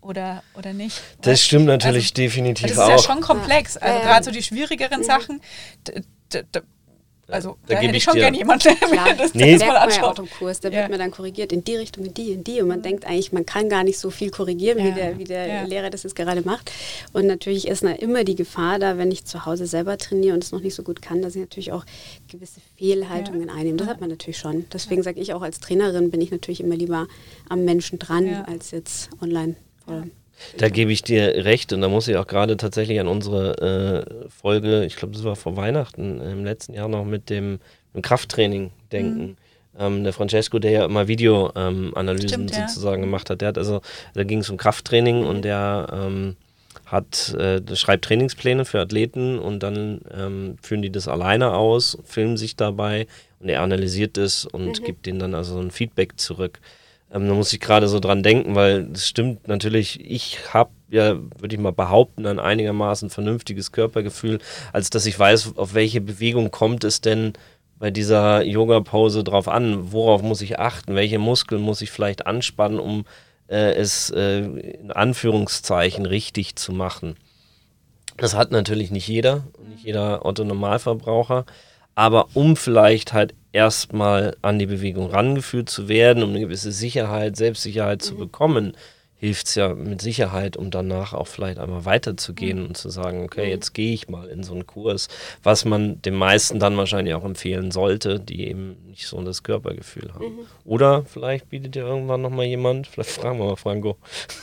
oder, oder nicht. Das stimmt natürlich also, definitiv auch. Das ist ja schon komplex. Also gerade so die schwierigeren mhm. Sachen, also da, da hätte ich schon gerne jemanden, der mir das, nee. das mal anschaut. Ja Kurs, da ja. wird mir dann korrigiert in die Richtung, in die, in die. Und man mhm. denkt eigentlich, man kann gar nicht so viel korrigieren, ja. wie der, wie der ja. Lehrer das jetzt gerade macht. Und natürlich ist na, immer die Gefahr da, wenn ich zu Hause selber trainiere und es noch nicht so gut kann, dass ich natürlich auch gewisse Fehlhaltungen einnehme. Das hat man natürlich schon. Deswegen sage ich auch als Trainerin, bin ich natürlich immer lieber am Menschen dran, als jetzt online. Da gebe ich dir recht und da muss ich auch gerade tatsächlich an unsere äh, Folge, ich glaube, das war vor Weihnachten im letzten Jahr noch mit dem, dem Krafttraining denken. Mhm. Ähm, der Francesco, der ja immer Videoanalysen ähm, sozusagen ja. gemacht hat, der hat also, da ging es um Krafttraining mhm. und der ähm, hat, äh, schreibt Trainingspläne für Athleten und dann ähm, führen die das alleine aus, filmen sich dabei und er analysiert es und mhm. gibt denen dann also ein Feedback zurück. Ähm, da muss ich gerade so dran denken, weil es stimmt natürlich, ich habe ja, würde ich mal behaupten, ein einigermaßen vernünftiges Körpergefühl, als dass ich weiß, auf welche Bewegung kommt es denn bei dieser Yoga-Pose drauf an, worauf muss ich achten, welche Muskeln muss ich vielleicht anspannen, um äh, es äh, in Anführungszeichen richtig zu machen. Das hat natürlich nicht jeder, nicht jeder Otto-Normalverbraucher. Aber um vielleicht halt erstmal an die Bewegung rangeführt zu werden, um eine gewisse Sicherheit, Selbstsicherheit zu mhm. bekommen, hilft es ja mit Sicherheit, um danach auch vielleicht einmal weiterzugehen mhm. und zu sagen, okay, mhm. jetzt gehe ich mal in so einen Kurs, was man den meisten dann wahrscheinlich auch empfehlen sollte, die eben nicht so das Körpergefühl haben. Mhm. Oder vielleicht bietet ja irgendwann nochmal jemand, vielleicht fragen wir mal Franco.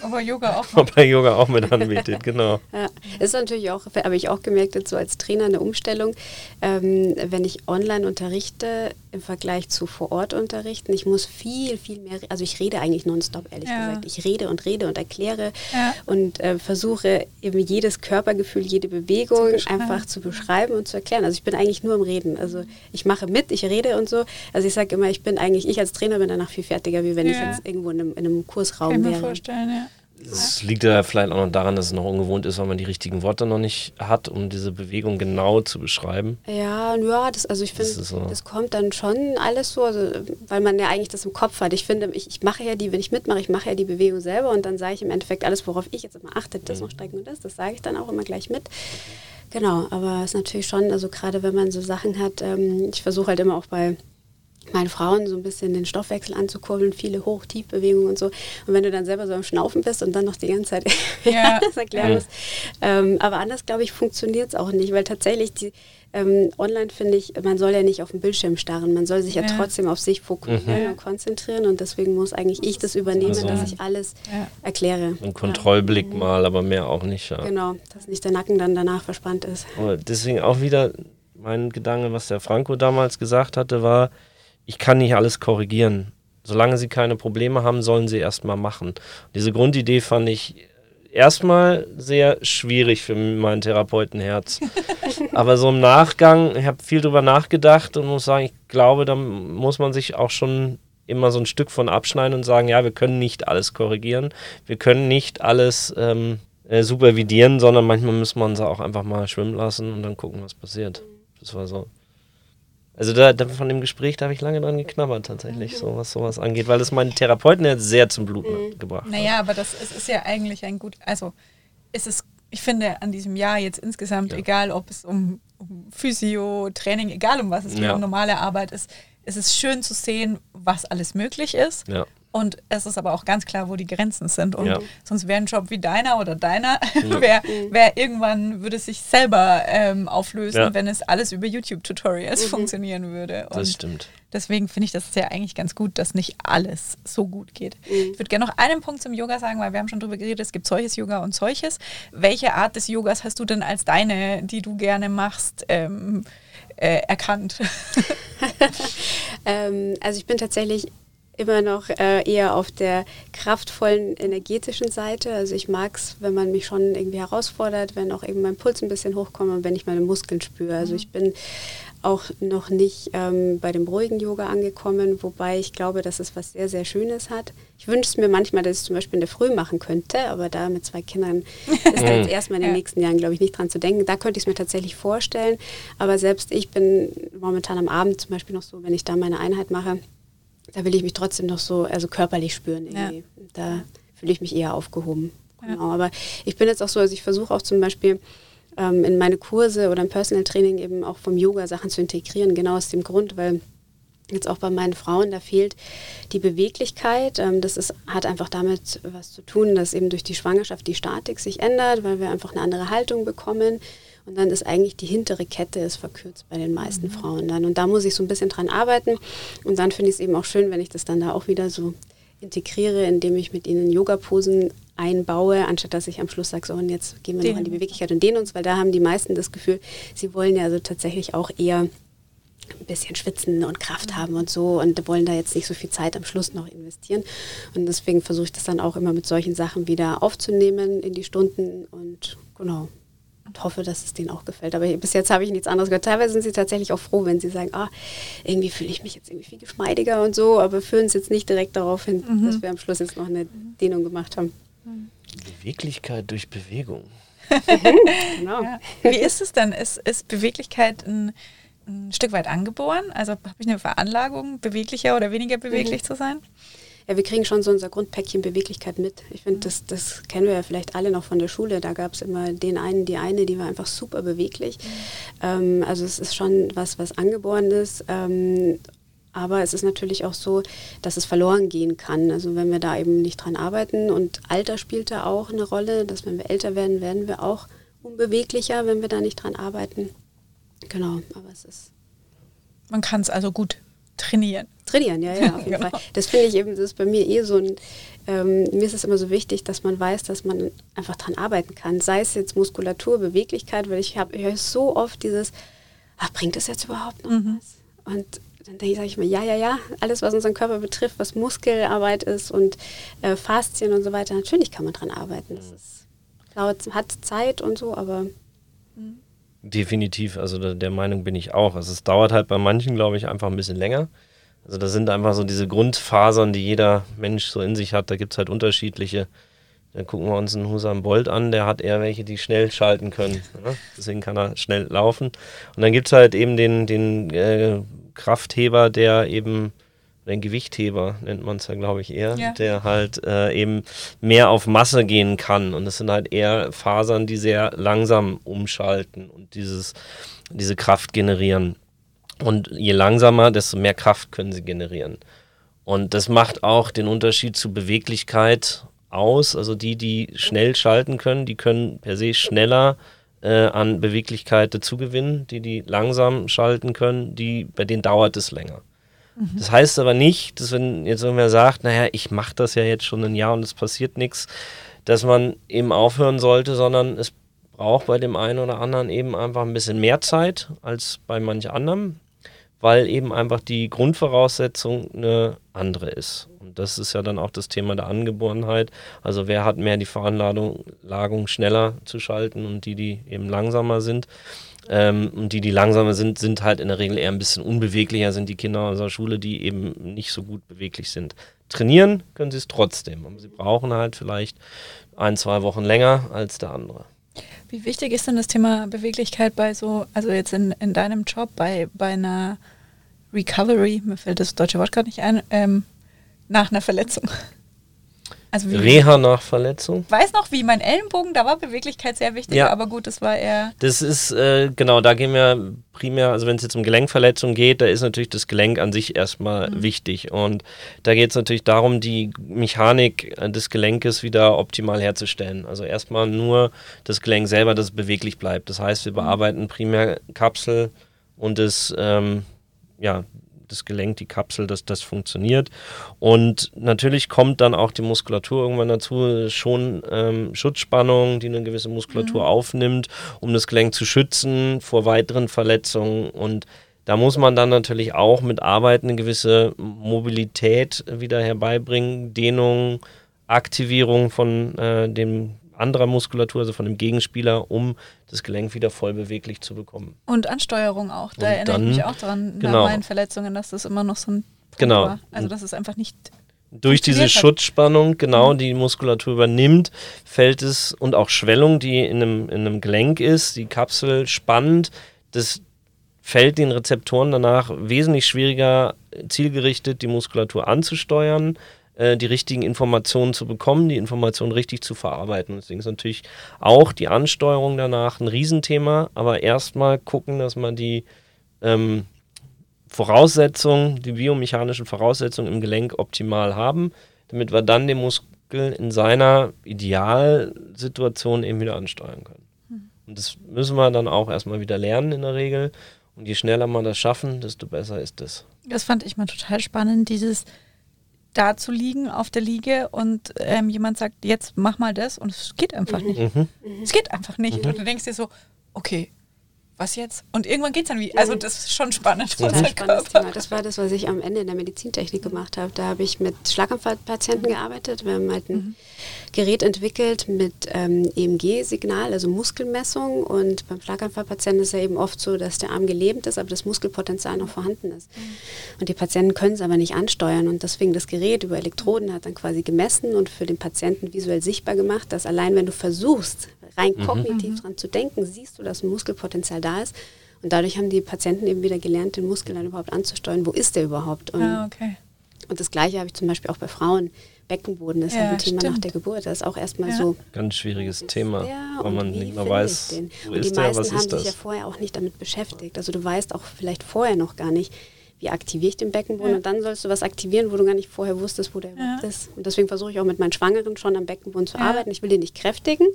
Ob er Yoga auch Ob er Yoga auch mit anbietet, genau. Ja, ist natürlich auch, habe ich auch gemerkt, jetzt so als Trainer eine Umstellung, ähm, wenn ich online unterrichte, im Vergleich zu vor Ort unterrichten. Ich muss viel, viel mehr, also ich rede eigentlich nonstop, ehrlich ja. gesagt. Ich rede und rede und erkläre ja. und äh, versuche eben jedes Körpergefühl, jede Bewegung zu einfach zu beschreiben und zu erklären. Also ich bin eigentlich nur im Reden. Also ich mache mit, ich rede und so. Also ich sage immer, ich bin eigentlich, ich als Trainer bin danach viel fertiger, wie wenn ja. ich jetzt irgendwo in einem, in einem Kursraum Kann wäre. Kann mir vorstellen, ja. Es liegt ja vielleicht auch noch daran, dass es noch ungewohnt ist, weil man die richtigen Worte noch nicht hat, um diese Bewegung genau zu beschreiben. Ja, ja, das, also ich finde, das, so. das, kommt dann schon alles so, also, weil man ja eigentlich das im Kopf hat. Ich finde, ich, ich, mache ja die, wenn ich mitmache, ich mache ja die Bewegung selber und dann sage ich im Endeffekt alles, worauf ich jetzt immer achte, das mhm. noch strecken und das, das sage ich dann auch immer gleich mit. Genau, aber es ist natürlich schon, also gerade wenn man so Sachen hat, ähm, ich versuche halt immer auch bei meinen Frauen so ein bisschen den Stoffwechsel anzukurbeln, viele Hoch-Tief-Bewegungen und so. Und wenn du dann selber so am Schnaufen bist und dann noch die ganze Zeit ja. das erklären musst. Ähm, aber anders, glaube ich, funktioniert es auch nicht, weil tatsächlich die ähm, online finde ich, man soll ja nicht auf den Bildschirm starren, man soll sich ja, ja trotzdem auf sich fokussieren mhm. und konzentrieren und deswegen muss eigentlich ich das übernehmen, also, dass ich alles ja. erkläre. Ein Kontrollblick ja. mal, aber mehr auch nicht. Genau, dass nicht der Nacken dann danach verspannt ist. Aber deswegen auch wieder mein Gedanke, was der Franco damals gesagt hatte, war, ich kann nicht alles korrigieren. Solange sie keine Probleme haben, sollen sie erstmal machen. Diese Grundidee fand ich erstmal sehr schwierig für mein Therapeutenherz. Aber so im Nachgang, ich habe viel drüber nachgedacht und muss sagen, ich glaube, da muss man sich auch schon immer so ein Stück von abschneiden und sagen, ja, wir können nicht alles korrigieren, wir können nicht alles ähm, äh, supervidieren, sondern manchmal muss man sie auch einfach mal schwimmen lassen und dann gucken, was passiert. Das war so. Also da, da von dem Gespräch, da habe ich lange dran geknabbert tatsächlich, mhm. so was sowas angeht, weil das meinen Therapeuten jetzt sehr zum Bluten mhm. gebracht naja, hat. Naja, aber das ist, ist, ja eigentlich ein gut, also es ist, ich finde an diesem Jahr jetzt insgesamt, ja. egal ob es um, um Physio, Training, egal um was es geht, ja. um normale Arbeit ist, es ist schön zu sehen, was alles möglich ist. Ja. Und es ist aber auch ganz klar, wo die Grenzen sind. Und ja. sonst wäre ein Job wie deiner oder deiner, ja. wär, wär irgendwann würde es sich selber ähm, auflösen, ja. wenn es alles über YouTube-Tutorials mhm. funktionieren würde. Und das stimmt. Deswegen finde ich das ja eigentlich ganz gut, dass nicht alles so gut geht. Mhm. Ich würde gerne noch einen Punkt zum Yoga sagen, weil wir haben schon darüber geredet, es gibt solches Yoga und solches. Welche Art des Yogas hast du denn als deine, die du gerne machst, ähm, äh, erkannt? ähm, also ich bin tatsächlich immer noch äh, eher auf der kraftvollen, energetischen Seite. Also ich mag es, wenn man mich schon irgendwie herausfordert, wenn auch eben mein Puls ein bisschen hochkommt und wenn ich meine Muskeln spüre. Also mhm. ich bin auch noch nicht ähm, bei dem ruhigen Yoga angekommen, wobei ich glaube, dass es was sehr, sehr Schönes hat. Ich wünsche es mir manchmal, dass ich es zum Beispiel in der Früh machen könnte, aber da mit zwei Kindern ist da jetzt erstmal in den nächsten Jahren, glaube ich, nicht dran zu denken. Da könnte ich es mir tatsächlich vorstellen, aber selbst ich bin momentan am Abend zum Beispiel noch so, wenn ich da meine Einheit mache, da will ich mich trotzdem noch so, also körperlich spüren irgendwie. Ja. Da fühle ich mich eher aufgehoben. Genau. Aber ich bin jetzt auch so, also ich versuche auch zum Beispiel ähm, in meine Kurse oder im Personal Training eben auch vom Yoga Sachen zu integrieren, genau aus dem Grund, weil jetzt auch bei meinen Frauen, da fehlt die Beweglichkeit. Ähm, das ist, hat einfach damit was zu tun, dass eben durch die Schwangerschaft die Statik sich ändert, weil wir einfach eine andere Haltung bekommen. Und dann ist eigentlich die hintere Kette ist verkürzt bei den meisten mhm. Frauen dann. Und da muss ich so ein bisschen dran arbeiten. Und dann finde ich es eben auch schön, wenn ich das dann da auch wieder so integriere, indem ich mit ihnen Yoga-Posen einbaue, anstatt dass ich am Schluss sage, so und jetzt gehen wir den. noch an die Beweglichkeit und dehnen uns, weil da haben die meisten das Gefühl, sie wollen ja also tatsächlich auch eher ein bisschen schwitzen und Kraft mhm. haben und so und wollen da jetzt nicht so viel Zeit am Schluss noch investieren. Und deswegen versuche ich das dann auch immer mit solchen Sachen wieder aufzunehmen in die Stunden und genau, und hoffe, dass es denen auch gefällt. Aber bis jetzt habe ich nichts anderes gehört. Teilweise sind sie tatsächlich auch froh, wenn sie sagen, ah, irgendwie fühle ich mich jetzt irgendwie viel geschmeidiger und so, aber führen es jetzt nicht direkt darauf hin, mhm. dass wir am Schluss jetzt noch eine Dehnung gemacht haben. Beweglichkeit durch Bewegung. genau. Ja. Wie ist es denn? Ist, ist Beweglichkeit ein, ein, Stück weit angeboren? Also habe ich eine Veranlagung, beweglicher oder weniger beweglich mhm. zu sein? Ja, wir kriegen schon so unser Grundpäckchen Beweglichkeit mit. Ich finde, das, das kennen wir ja vielleicht alle noch von der Schule. Da gab es immer den einen, die eine, die war einfach super beweglich. Ähm, also es ist schon was, was angeboren ist. Ähm, aber es ist natürlich auch so, dass es verloren gehen kann. Also wenn wir da eben nicht dran arbeiten und Alter spielt da auch eine Rolle, dass wenn wir älter werden, werden wir auch unbeweglicher, wenn wir da nicht dran arbeiten. Genau, aber es ist. Man kann es also gut trainieren. Trainieren, ja, ja, auf jeden genau. Fall. Das finde ich eben, das ist bei mir eh so ein, ähm, mir ist es immer so wichtig, dass man weiß, dass man einfach dran arbeiten kann. Sei es jetzt Muskulatur, Beweglichkeit, weil ich habe höre so oft dieses, ach, bringt das jetzt überhaupt noch mhm. was? Und dann denke ich, sage ich mir, ja, ja, ja, alles, was unseren Körper betrifft, was Muskelarbeit ist und äh, Faszien und so weiter, natürlich kann man dran arbeiten. Das ist, dauert, hat Zeit und so, aber mhm. Definitiv, also der, der Meinung bin ich auch. Also es dauert halt bei manchen, glaube ich, einfach ein bisschen länger. Also da sind einfach so diese Grundfasern, die jeder Mensch so in sich hat. Da gibt es halt unterschiedliche. Dann gucken wir uns einen Husam Bolt an, der hat eher welche, die schnell schalten können. Ne? Deswegen kann er schnell laufen. Und dann gibt es halt eben den, den äh, Kraftheber, der eben den Gewichtheber nennt man es ja, glaube ich, eher, ja. der halt äh, eben mehr auf Masse gehen kann. Und das sind halt eher Fasern, die sehr langsam umschalten und dieses, diese Kraft generieren. Und je langsamer, desto mehr Kraft können sie generieren. Und das macht auch den Unterschied zu Beweglichkeit aus. Also die, die schnell schalten können, die können per se schneller äh, an Beweglichkeit dazugewinnen. Die, die langsam schalten können, die, bei denen dauert es länger. Mhm. Das heißt aber nicht, dass wenn jetzt irgendwer sagt, naja, ich mache das ja jetzt schon ein Jahr und es passiert nichts, dass man eben aufhören sollte, sondern es braucht bei dem einen oder anderen eben einfach ein bisschen mehr Zeit als bei manch anderem, weil eben einfach die Grundvoraussetzung eine andere ist. Und das ist ja dann auch das Thema der Angeborenheit. Also wer hat mehr die Veranlagung schneller zu schalten und die, die eben langsamer sind. Ähm, und die, die langsamer sind, sind halt in der Regel eher ein bisschen unbeweglicher, sind die Kinder unserer Schule, die eben nicht so gut beweglich sind. Trainieren können sie es trotzdem, aber sie brauchen halt vielleicht ein, zwei Wochen länger als der andere. Wie wichtig ist denn das Thema Beweglichkeit bei so, also jetzt in, in deinem Job, bei, bei einer Recovery, mir fällt das deutsche Wort gerade nicht ein, ähm, nach einer Verletzung? Also Reha nach Verletzung. Weiß noch, wie mein Ellenbogen, da war Beweglichkeit sehr wichtig, ja. aber gut, das war eher. Das ist, äh, genau, da gehen wir primär, also wenn es jetzt um Gelenkverletzung geht, da ist natürlich das Gelenk an sich erstmal mhm. wichtig. Und da geht es natürlich darum, die Mechanik des Gelenkes wieder optimal herzustellen. Also erstmal nur das Gelenk selber, dass es beweglich bleibt. Das heißt, wir mhm. bearbeiten primär Kapsel und das, ähm, ja, das Gelenk, die Kapsel, dass das funktioniert. Und natürlich kommt dann auch die Muskulatur irgendwann dazu, schon ähm, Schutzspannung, die eine gewisse Muskulatur mhm. aufnimmt, um das Gelenk zu schützen vor weiteren Verletzungen. Und da muss man dann natürlich auch mit Arbeit eine gewisse Mobilität wieder herbeibringen, Dehnung, Aktivierung von äh, dem anderer Muskulatur, also von dem Gegenspieler, um das Gelenk wieder voll beweglich zu bekommen. Und Ansteuerung auch. Da und erinnere dann, ich mich auch daran, genau. nach meinen Verletzungen, dass das immer noch so ein Punkt genau. war. Also dass es einfach nicht durch diese. Schutzspannung, genau, mhm. die Muskulatur übernimmt, fällt es und auch Schwellung, die in einem, in einem Gelenk ist, die Kapsel spannt, das fällt den Rezeptoren danach wesentlich schwieriger, zielgerichtet die Muskulatur anzusteuern äh, die richtigen Informationen zu bekommen, die Informationen richtig zu verarbeiten. Deswegen ist natürlich auch die Ansteuerung danach ein Riesenthema, aber erstmal gucken, dass man die ähm, Voraussetzungen, die biomechanischen Voraussetzungen im Gelenk optimal haben, damit wir dann den Muskel in seiner Idealsituation eben wieder ansteuern können. Hm. Und das müssen wir dann auch erstmal wieder lernen in der Regel. Und je schneller wir das schaffen, desto besser ist es. Das fand ich mal total spannend, dieses da zu liegen auf der Liege und ähm, jemand sagt, jetzt mach mal das und es geht einfach mhm. nicht. Mhm. Es geht einfach nicht. Mhm. Und du denkst dir so, okay, was jetzt? Und irgendwann geht es dann wie. Also mhm. das ist schon spannend. Total spannendes Thema. Das war das, was ich am Ende in der Medizintechnik gemacht habe. Da habe ich mit Schlaganfallpatienten gearbeitet. Wir haben halt ein mhm. Gerät entwickelt mit ähm, EMG-Signal, also Muskelmessung. Und beim Schlaganfallpatienten ist ja eben oft so, dass der Arm gelähmt ist, aber das Muskelpotenzial noch vorhanden ist. Mhm. Und die Patienten können es aber nicht ansteuern. Und deswegen das Gerät über Elektroden hat dann quasi gemessen und für den Patienten visuell sichtbar gemacht, dass allein wenn du versuchst, rein mhm. kognitiv mhm. dran zu denken, siehst du, dass ein Muskelpotenzial da ist. Und dadurch haben die Patienten eben wieder gelernt, den Muskel dann überhaupt anzusteuern. Wo ist der überhaupt? Und, ah, okay. und das Gleiche habe ich zum Beispiel auch bei Frauen. Beckenboden ist ja, ein Thema stimmt. nach der Geburt. Das ist auch erstmal ja. so. Ganz schwieriges Thema, weil man nicht mehr weiß, wo und ist die meisten der, was haben sich ja vorher auch nicht damit beschäftigt. Also du weißt auch vielleicht vorher noch gar nicht, wie aktiviere ich den Beckenboden ja. und dann sollst du was aktivieren, wo du gar nicht vorher wusstest, wo der überhaupt ist. Und deswegen versuche ich auch mit meinen Schwangeren schon am Beckenboden zu arbeiten. Ich will den nicht kräftigen,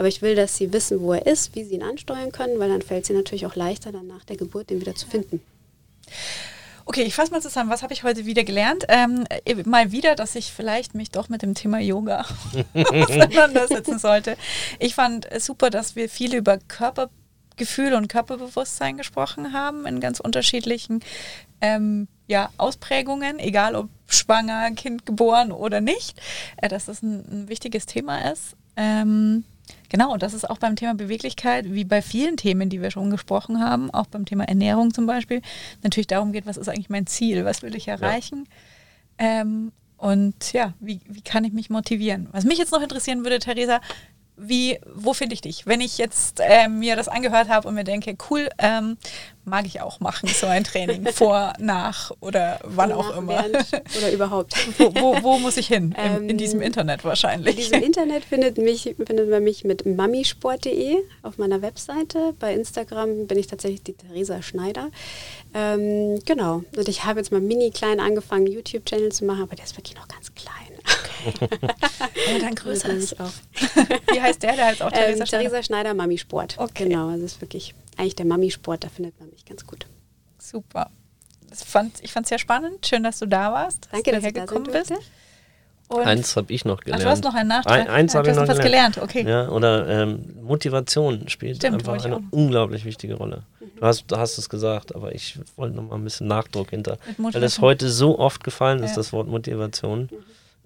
aber ich will, dass sie wissen, wo er ist, wie sie ihn ansteuern können, weil dann fällt es ihnen natürlich auch leichter, dann nach der Geburt den wieder zu finden. Okay, ich fasse mal zusammen. Was habe ich heute wieder gelernt? Ähm, mal wieder, dass ich vielleicht mich doch mit dem Thema Yoga auseinandersetzen sollte. Ich fand super, dass wir viel über Körpergefühl und Körperbewusstsein gesprochen haben in ganz unterschiedlichen ähm, ja, Ausprägungen, egal ob schwanger, Kind geboren oder nicht, äh, dass das ein, ein wichtiges Thema ist. Ähm, Genau, und das ist auch beim Thema Beweglichkeit, wie bei vielen Themen, die wir schon gesprochen haben, auch beim Thema Ernährung zum Beispiel, natürlich darum geht, was ist eigentlich mein Ziel, was will ich erreichen. Ja. Ähm, und ja, wie, wie kann ich mich motivieren? Was mich jetzt noch interessieren würde, Theresa, wie, wo finde ich dich? Wenn ich jetzt äh, mir das angehört habe und mir denke, cool, ähm, mag ich auch machen, so ein Training vor, nach oder wann auch immer. Oder überhaupt. wo, wo, wo, muss ich hin? In, in, diesem ähm, Internet wahrscheinlich. In diesem Internet findet, mich, findet man mich mit mamisport.de auf meiner Webseite. Bei Instagram bin ich tatsächlich die Theresa Schneider. Ähm, genau. Und ich habe jetzt mal mini klein angefangen, YouTube-Channel zu machen, aber der ist wirklich noch ganz klein. Aber dann größer ist auch. Wie heißt der? Der heißt auch Theresa ähm, Schneider. Theresa Schneider, Mami Sport. Okay. Genau, also das ist wirklich eigentlich der Mami Sport, da findet man mich ganz gut. Super. Das fand, ich fand es sehr spannend. Schön, dass du da warst. Danke, dass du hergekommen bist. Und Eins habe ich noch Ach, gelernt. du hast noch einen Nachtrag. Ein, eins Ja, habe ich noch was gelernt. gelernt. Okay. Ja, oder ähm, Motivation spielt Stimmt, einfach eine auch. unglaublich wichtige Rolle. Du hast, du hast es gesagt, aber ich wollte noch mal ein bisschen Nachdruck hinter. Weil das Motivation. heute so oft gefallen ist, Ja. das Wort Motivation.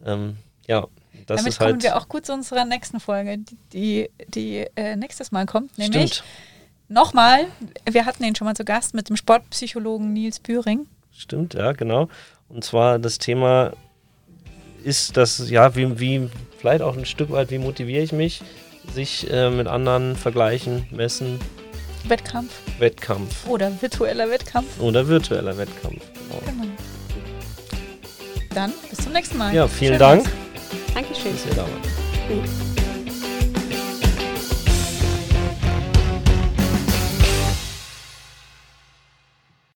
Ähm, ja, das Damit ist halt. kommen wir auch gut zu unserer nächsten Folge, die, die, äh, nächstes Mal kommt. Nämlich stimmt, nochmal, wir hatten ihn schon mal zu Gast mit dem Sportpsychologen Nils Büring. stimmt, ja, genau. Und zwar das Thema ist das, ja, wie, wie vielleicht auch ein Stück weit, wie motiviere ich mich, sich äh, mit anderen vergleichen, messen, Wettkampf Wettkampf oder virtueller Wettkampf. oder virtueller Wettkampf. Genau. Genau. Dann bis zum nächsten Mal. Ja, vielen Schön Dank. Dankeschön. dass ihr da wart. Mhm.